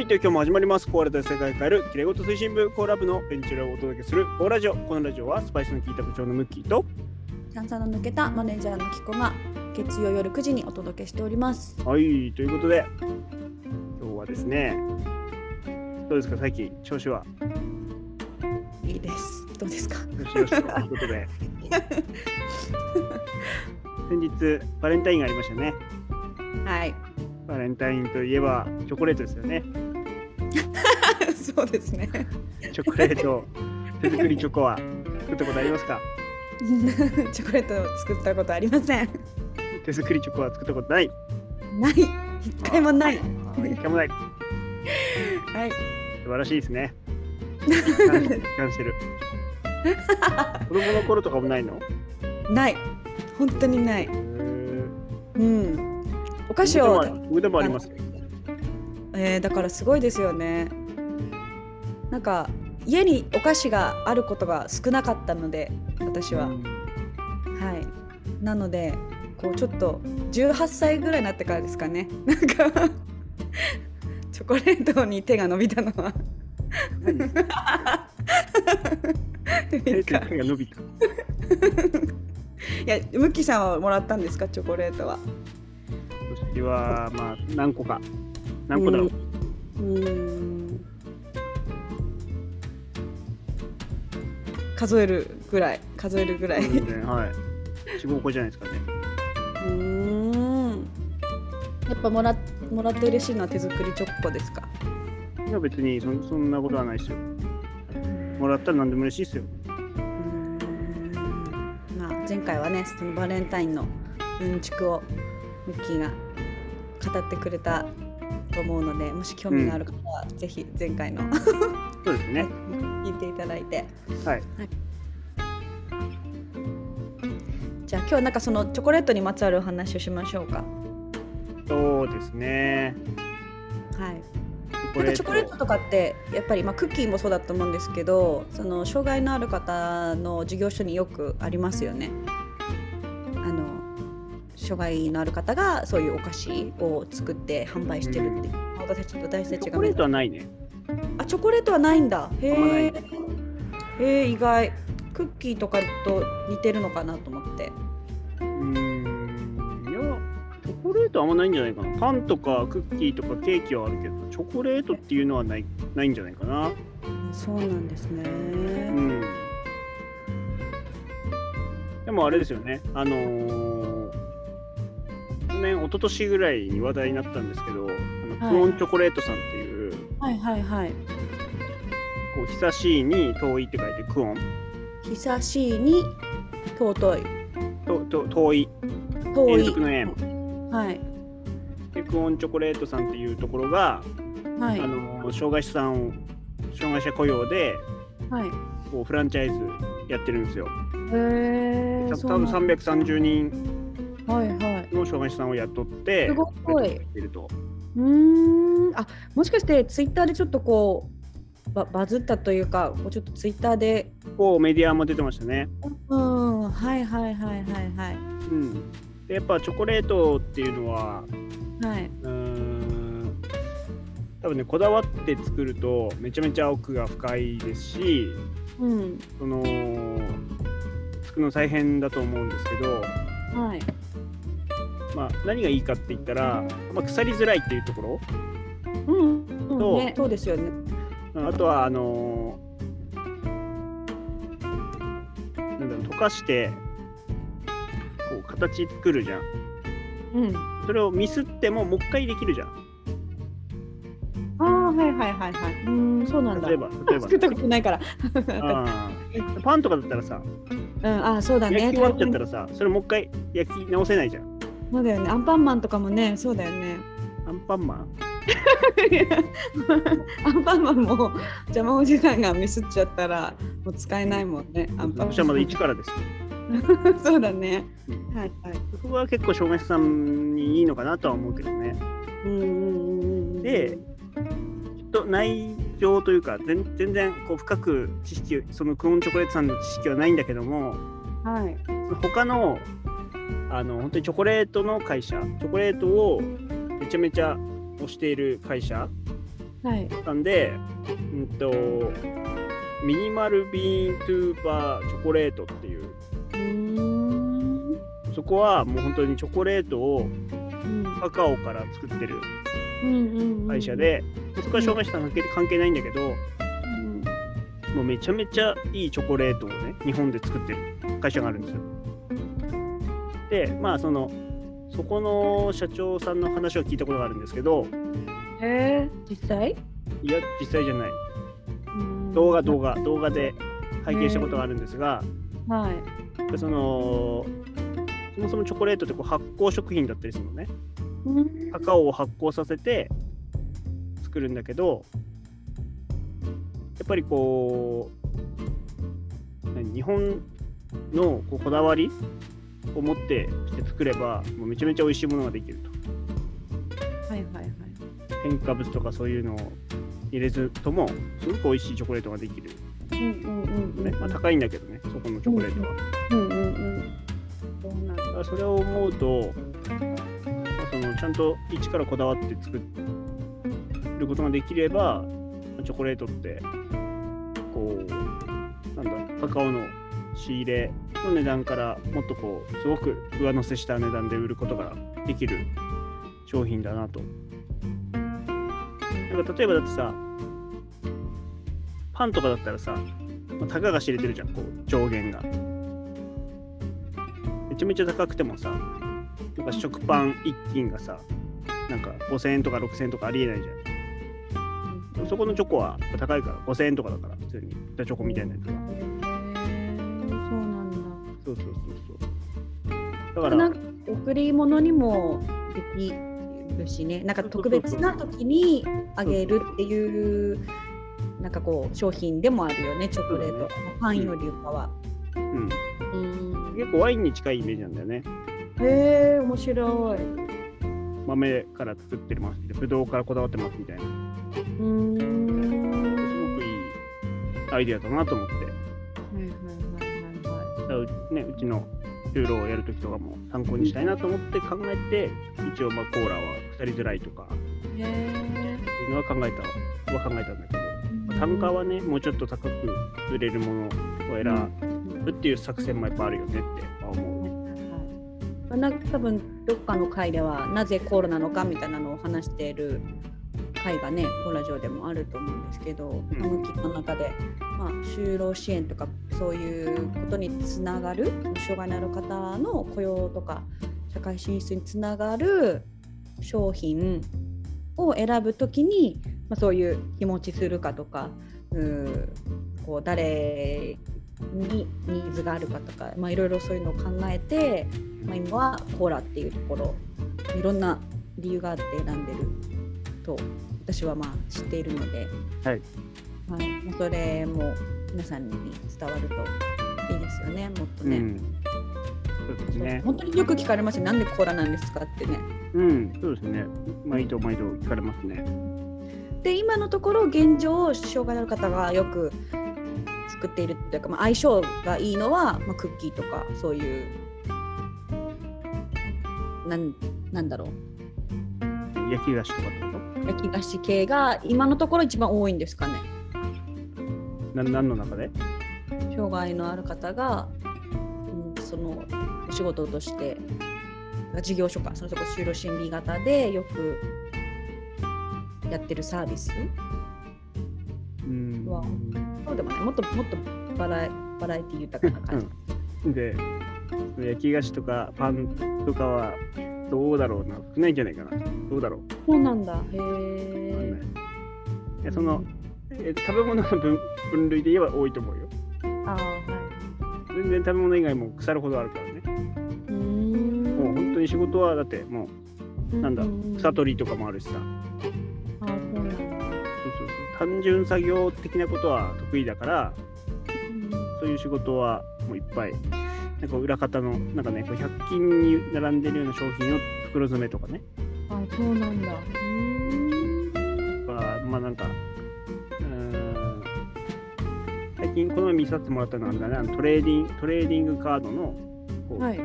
はい、という今日も始まります。コーラで世界を変える、きれいごと推進部コーラ部のベンチュラをお届けするコーラジオ。このラジオはスパイスの効いた部長のムッキーと、炭酸の抜けたマネージャーのキコが月曜夜9時にお届けしております。はい、ということで、今日はですね、どうですか、最近、調子は？いいです。どうですか？よしよしということで、先日、バレンタインがありましたね。はい。バレンタインといえば、チョコレートですよね。そうですね。チョコレート、手作りチョコは作ったことありますか？チョコレートを作ったことありません。手作りチョコは作ったことない。ない。一回もない。一回もない。はい。素晴らしいですね。感感してる。子供の頃とかもないの？ない。本当にない。うん。お菓子を僕でもありますよ。えーだからすごいですよね。なんか家にお菓子があることが少なかったので私は、うんはい。なのでこうちょっと18歳ぐらいになってからですかね。なんか チョコレートに手が伸びたのは。手手が伸びた。いやムッキーさんはもらったんですか？チョコレートは。私はまあ何個か何個だろう。うーん数えるぐらい数えるぐらい。全然はい。四五個じゃないですかね。うーんやっぱもらもらって嬉しいのは手作りチョコですか？いや別にそんそんなことはないですよ。もらったら何でも嬉しいですよ。うーんまあ前回はねそのバレンタインのうんちくをムッキーが語ってくれたと思うのでもし興味がある方は、ぜひ前回のそうですね。聞いていただいて。はい。じゃあ今日はなんかそのチョコレートにまつわるお話をしましょうか。そうですね。はい。チなんかチョコレートとかってやっぱりまあクッキーもそうだと思うんですけど、その障害のある方の事業所によくありますよね。障害のある方がそういうお菓子を作って販売してるって。私たち私たちがチョコレートはないね。あチョコレートはないんだ。へえ。へえ意外。クッキーとかと似てるのかなと思って。うーん。いや、チョコレートはあんまないんじゃないかな。パンとかクッキーとかケーキはあるけど、チョコレートっていうのはないないんじゃないかな。そうなんですね。うん。でもあれですよね。あのー、去年、一昨年ぐらいに話題になったんですけど、あのはい。クオンチョコレートさんっていう、はいはいはい。こう久しいに遠いって書いてクオン。久しいに尊い。とと遠い。遠い。連続の円はい。でクオンチョコレートさんっていうところが、はい。あの障害者さんを障害者雇用ではい。こうフランチャイズやってるんですよ。へえ多分330人。はいはいの障害者さんを雇ってすごい。てると。うーん。あもしかしてツイッターでちょっとこうババズったというかこうちょっとツイッターで。こうメディアも出てましたね。うん。はいはいはいはいはい。うん、でやっぱチョコレートっていうのははい。うーん。多分ねこだわって作るとめちゃめちゃ奥が深いですしうん。その作るの大変だと思うんですけど、はいまあ、何がいいかって言ったら、まあ、腐りづらいっていうところ。うん、うんそうね、そうですよね。うんあとはあのなんだろう溶かしてこう形作るじゃん。うん。それをミスってももう一回できるじゃん。ああはいはいはいはい。うんそうなんだ。例えば例えば作ったことないから。パンとかだったらさ。うんあそうだね。焼き終わっちゃったらさそれもう一回焼き直せないじゃんそうだよね。アンパンマンとかもねそうだよね。アンパンマン？アンパンマンも邪魔おじさんがミスっちゃったらもう使えないもんねアンパンマン。私はまだ一からです。よ そうだね。はいはい。そこは結構障害者さんにいいのかなとは思うけどね。うんうんうんうんでちょっと内情というか全全然こう深く知識そのクオンチョコレートさんの知識はないんだけどもはい。他のあの本当にチョコレートの会社チョコレートをめちゃめちゃ推している会社はい。なんで、うんと、ミニマルビーントゥーバーチョコレートっていう。そこはもう本当にチョコレートをうんカカオから作ってるうんうんうん会社。で、そこは障害者さん関係関係ないんだけど、うんもうめちゃめちゃいいチョコレートをね、日本で作ってる会社があるんですよ。で、まあその、そこの社長さんの話を聞いたことがあるんですけど、へえ。実際？いや、実際じゃない。うん動画、動画、動画で拝見したことがあるんですが、はい。でその、そもそもチョコレートってこう発酵食品だったりするのね。うんカカオを発酵させて作るんだけど、やっぱりこう、何日本のこうこだわりを持って作れば、もうめちゃめちゃ美味しいものができると。はいはいはい。添加物とかそういうのを入れずとも、すごく美味しいチョコレートができる。うんうんうんうん。ねまあ、高いんだけどね、そこのチョコレートは。うんうんうん。そうそれを思うと、まあそのちゃんと一からこだわって作ることができれば、チョコレートって、こう、なんだ、カカオの仕入れの値段からもっとこう、すごく上乗せした値段で売ることができる商品だなと。なんか例えばだってさ、パンとかだったらさ、まあたかが知れてるじゃん、こう、上限が。めちゃめちゃ高くてもさ、なんか食パン1斤がさ、なんか5000円とか6000円とかありえないじゃん。そこのチョコは高いから5000円とかだから、普通に板チョコみたいなやつが。から、なんか贈り物にもできるしね、なんか特別な時にあげるっていう、なんかこう商品でもあるよね、チョコレート。パンよりかは。うん、うん。結構ワインに近いイメージなんだよね。へえ、面白い。豆から作ってますブドウからこだわってますみたいな。うーん。すごくいいアイデアだなと思って。はいはいはいはいだからね、うちのルールをやるときとかも参考にしたいなと思って考えて、一応まあコーラは腐りづらいとか、っていうのは考えたは考えたんだけど、え。単価はね、もうちょっと高く売れるものを選ぶっていう作戦もやっぱあるよねって思う。まあな多分どっかの回ではなぜコーラなのかみたいなのを話している回がねコラジオでもあると思うんですけど、うんあの記事の中で、まあ、就労支援とかそういうことにつながる障害のある方の雇用とか社会進出につながる商品を選ぶときに、まあ、そういう日持ちするかとかうこう誰にニーズがあるかとか、まあ、いろいろそういうのを考えて、まあ、今はコーラっていうところいろんな理由があって選んでると私はまあ知っているので、はい。はいまあそれも皆さんに伝わるといいですよねもっとね、うん。そうですね。本当によく聞かれますよなんでコーラなんですかってね。うん、そうですね。毎度毎度聞かれますね。で今のところ現状障害のある方がよく作っているというか、まあ、相性がいいのは、まあ、クッキーとかそういうなんなんだろう焼き菓子とかってこ焼き菓子系が今のところ一番多いんですかねとな何の中で？障害のある方が、うん、そのお仕事として事業所かそのとこ就労心理型でよくやってるサービス？うんうわそうでもないもっともっとバラエバラエティ豊かな感じ、で、焼き菓子とかパンとかはどうだろうな。少ないんじゃないかな。どうだろう。そうなんだ。へえない。いやえ食べ物の分分類で言えば多いと思うよ。ああ、はい。全然食べ物以外も腐るほどあるからね。うーん。もう本当に仕事はだってもうなんだ草取りとかもあるしさ。ああ、そうなんだ。そうそうそう。単純作業的なことは得意だから、そういう仕事はもういっぱい。なんか裏方の、なんかね、こう100均に並んでるような商品を袋詰めとかね。あそうなんだ。うーん。まあなんか、最近この前見させてもらったのはあれだね、あのトレーディングトレーディングカードのこう、はい。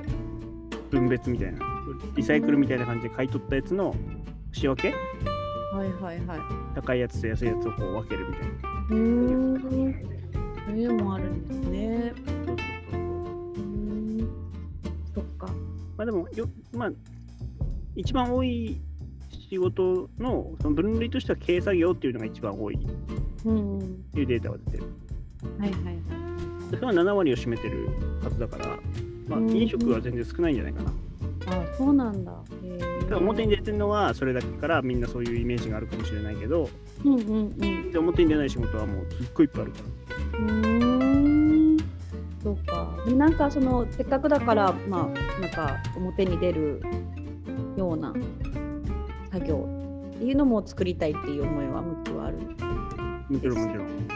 分別みたいな、リサイクルみたいな感じで買い取ったやつの仕分け？ははいはいはい。高いやつと安いやつをこう分けるみたいな。うーん。そういうのもあるんですね。そうそっか。まあでもよ、まあ、一番多い仕事のその分類としては軽作業っていうのが一番多いうん。っていうデータが出てる。はいはいはい。それは7割を占めてるはずだから、まあ、うん飲食は全然少ないんじゃないかな。あ、そうなんだ。だ表に出てるのはそれだけからみんなそういうイメージがあるかもしれないけど、うんうんうん。で表に出ない仕事はもうすっごいいっぱいあるから。うーん。そうか。でなんかそのせっかくだからまあなんか表に出るような作業っていうのも作りたいっていう思いは向きはあるね。もちろんもちろん。うん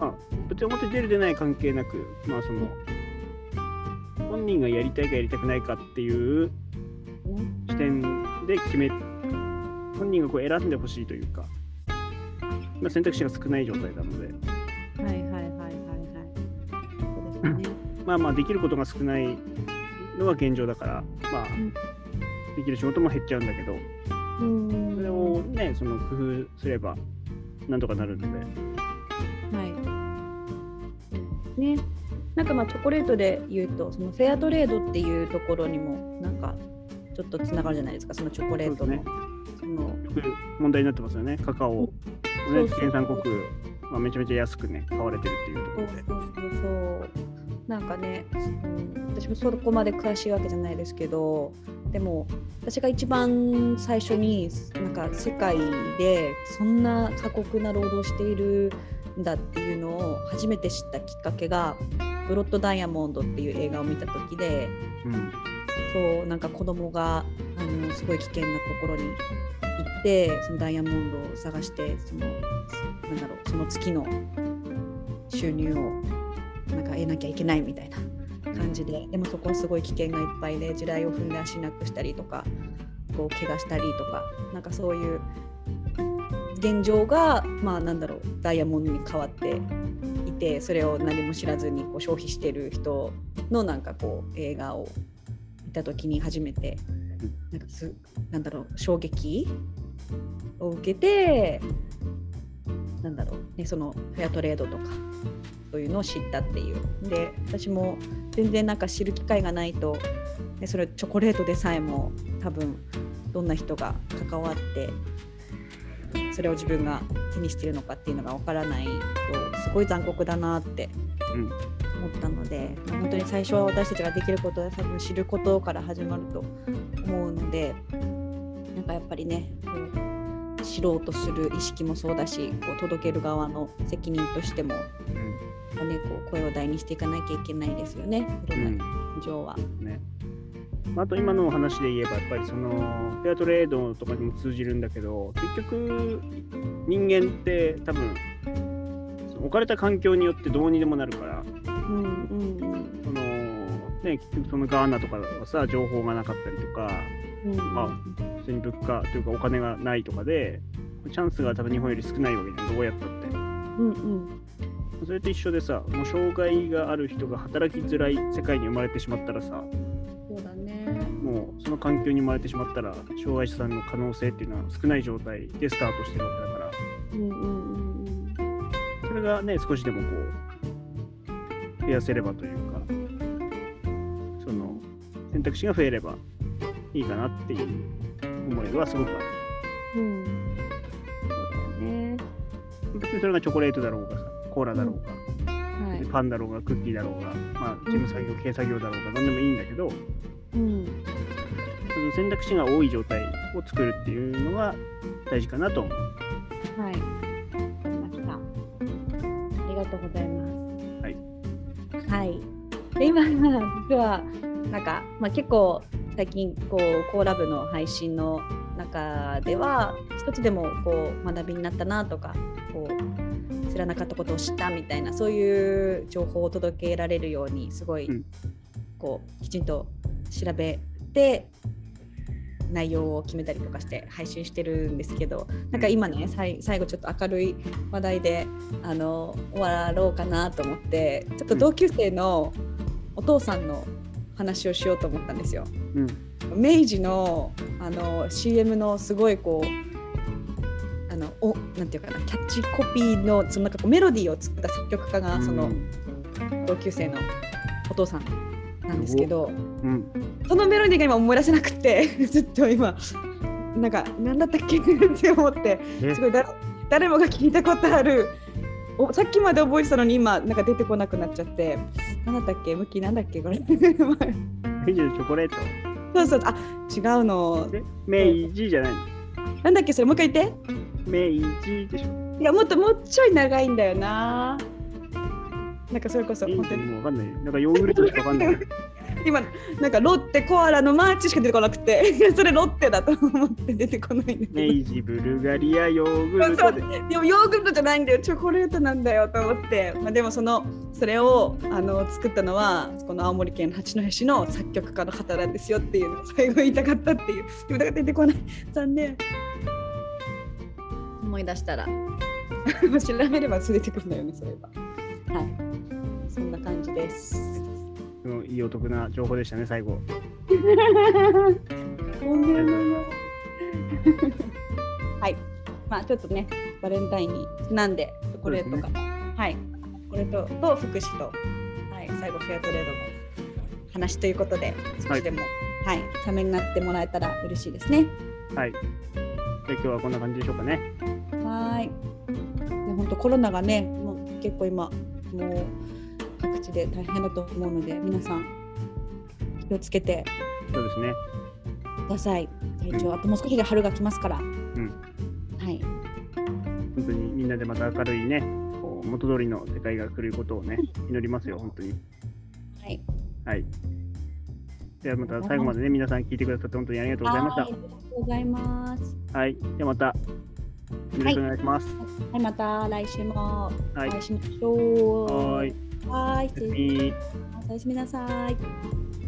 あ別に表に出る出ない関係なく、まあその、本人がやりたいかやりたくないかっていうね視点で決め、本人がこう選んでほしいというか、まあ、選択肢が少ない状態なので、はいはいはいはいはい。そうですね。まあまあできることが少ないのが現状だから、まあん、できる仕事も減っちゃうんだけど、うん。それをね、その工夫すれば、なんとかなるので、はい。ね。なんかまあチョコレートで言うとそのフェアトレードっていうところにもなんかちょっとつながるじゃないですか。そのチョコレートのそうそのよく問題になってますよね、カカオ、ね。そう原産国、まあ、めちゃめちゃ安くね、買われてるっていうところで。そうそうそうなんかね、うん、私もそこまで詳しいわけじゃないですけどでも私が一番最初になんか世界でそんな過酷な労働をしているんだっていうのを初めて知ったきっかけが「ブロッド・ダイヤモンド」っていう映画を見た時でうんそうなんか子供があのすごい危険なところに行ってそのダイヤモンドを探してそのなんだろうその月の収入をなんか得なきゃいけないみたいな感じででもそこはすごい危険がいっぱいで地雷を踏んで足なくしたりとかこう怪我したりとかなんかそういう現状がまあなんだろうダイヤモンドに変わっていてそれを何も知らずにこう消費してる人のなんかこう映画を見た時に初めてなんかすなんだろう衝撃を受けてなんだろうねそのフェアトレードとかそういうのを知ったっていう。で私も全然なんか知る機会がないと、ね、それチョコレートでさえも多分どんな人が関わってそれを自分が手にしてるのかっていうのがわからないとすごい残酷だなってうん。思ったので、まあ本当に最初は私たちができることは多分知ることから始まると思うのでなんかやっぱりね知ろうとする意識もそうだしこう届ける側の責任としても、うん。ね、こう声を大にしていかなきゃいけないですよねいろんな現状は。ね。まああと今のお話で言えばやっぱりそのフェアトレードとかにも通じるんだけど結局人間って多分置かれた環境によってどうにでもなるからうんうんうん。そのね結局そのガーナとかはさ情報がなかったりとかうん。まあ普通に物価というかお金がないとかでチャンスが多分日本より少ないわけじゃんどうやったって。うんうん。それと一緒でさもう障害がある人が働きづらい世界に生まれてしまったらさその環境に生まれてしまったら障害者さんの可能性っていうのは少ない状態でスタートしてるわけだからうんうんうんうんそれがね少しでもこう増やせればというかその選択肢が増えればいいかなっていう思いはすごくあるうんそうだよね。別にそれがチョコレートだろうがさコーラだろうが、はい。パンだろうがクッキーだろうがまあ事務作業軽作業だろうが何でもいいんだけどうん。その選択肢が多い状態を作るっていうのが大事かなと思う。はい。わかりました。ありがとうございます。はい。はい。で今実はなんかまあ結構最近こうコーラブの配信の中では一つでもこう学びになったなとかこう知らなかったことを知ったみたいなそういう情報を届けられるようにすごい、うんこうきちんと調べて内容を決めたりとかして配信してるんですけどなんか今ねさい最後ちょっと明るい話題であの終わろうかなと思ってちょっと同級生のお父さんの話をしようと思ったんですよ。うん。明治のあの CM のすごいこうのおなんていうかなキャッチコピーのそのなんかこうメロディーを作った作曲家がそのうん同級生のお父さんなんですけど、うん。そのメロディーが今思い出せなくて ずっと今。なんか何だったっけ？って思って。え？すごいだ誰もが聞いたことある。おさっきまで覚えてたのに今なんか出てこなくなっちゃって。何だったっけ？向きなんだっけ？これ。メイジのチョコレート？そうそう。あ違うの。で、メイジじゃないの？なんだっけ？それもう一回言って。メイジでしょ。いやもっともうちょい長いんだよな。なんかそれこそ本当に。ジもわかんない。なんかヨーグルトしかわかんない。今なんかロッテコアラのマーチしか出てこなくて それロッテだと思って出てこないんだけど。メイジ、ブルガリア、ヨーグルトで。でもヨーグルトじゃないんだよ。チョコレートなんだよと思って、まあ、でもそのそれをあの作ったのはこの青森県八戸市の作曲家の方なんですよっていうのを最後言いたかったっていう。でもだから出てこない。残念。思い出したら。調べれば出てくるんだよねそれは。はい。そんな感じですうんいいお得な情報でしたね、最後。はいまあちょっとねバレンタインにちなんでチョコレートが、はいこれとと福祉と、はい、最後フェアトレードの話ということで少しでも、はいためになってもらえたら嬉しいですねはい。じゃあ今日はこんな感じでしょうかね。はいね本当コロナがねもう結構今もう各地で大変だと思うので皆さん気をつけてそうですね。ください体調、あともう少しで春が来ますから、んはい本当にみんなでまた明るいね、こう元通りの世界が来ることをね、祈りますよ、本当に。はいはい。ではまた最後までね、皆さん聞いてくださって本当にありがとうございましたはい。ありがとうございます。はい。ではまた、よろしくお願いします。はい、また来週もおはい会いしましょう。はーい。はい。おやすみなさい。